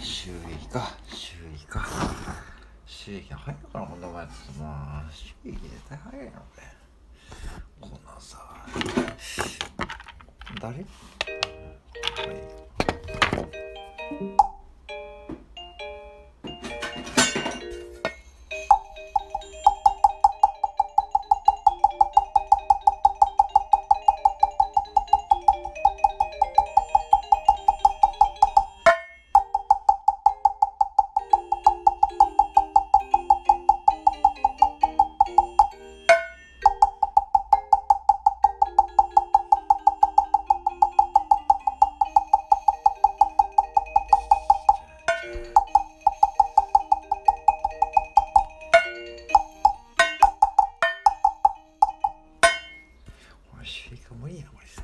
収益か。収益か収益早いからこんな前ってまあ収益絶対早いなこれこんなさ誰？無理やこれ